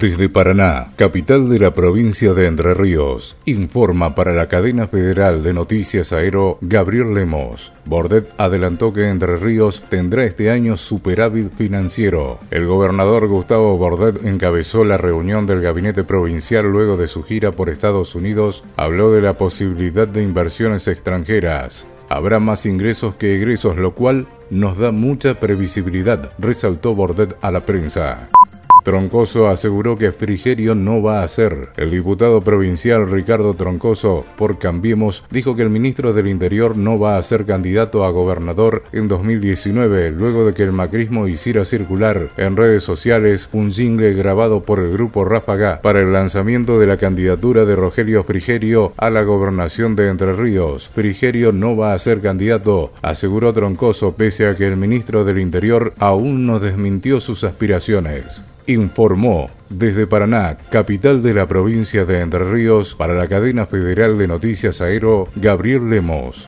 Desde Paraná, capital de la provincia de Entre Ríos, informa para la cadena federal de noticias Aero Gabriel Lemos. Bordet adelantó que Entre Ríos tendrá este año superávit financiero. El gobernador Gustavo Bordet encabezó la reunión del gabinete provincial luego de su gira por Estados Unidos. Habló de la posibilidad de inversiones extranjeras. Habrá más ingresos que egresos, lo cual nos da mucha previsibilidad, resaltó Bordet a la prensa. Troncoso aseguró que Frigerio no va a ser. El diputado provincial Ricardo Troncoso, por Cambiemos, dijo que el ministro del Interior no va a ser candidato a gobernador en 2019, luego de que el macrismo hiciera circular en redes sociales un jingle grabado por el grupo Ráfaga para el lanzamiento de la candidatura de Rogelio Frigerio a la gobernación de Entre Ríos. Frigerio no va a ser candidato, aseguró Troncoso, pese a que el ministro del Interior aún no desmintió sus aspiraciones informó desde Paraná, capital de la provincia de Entre Ríos, para la cadena federal de noticias Aero, Gabriel Lemos.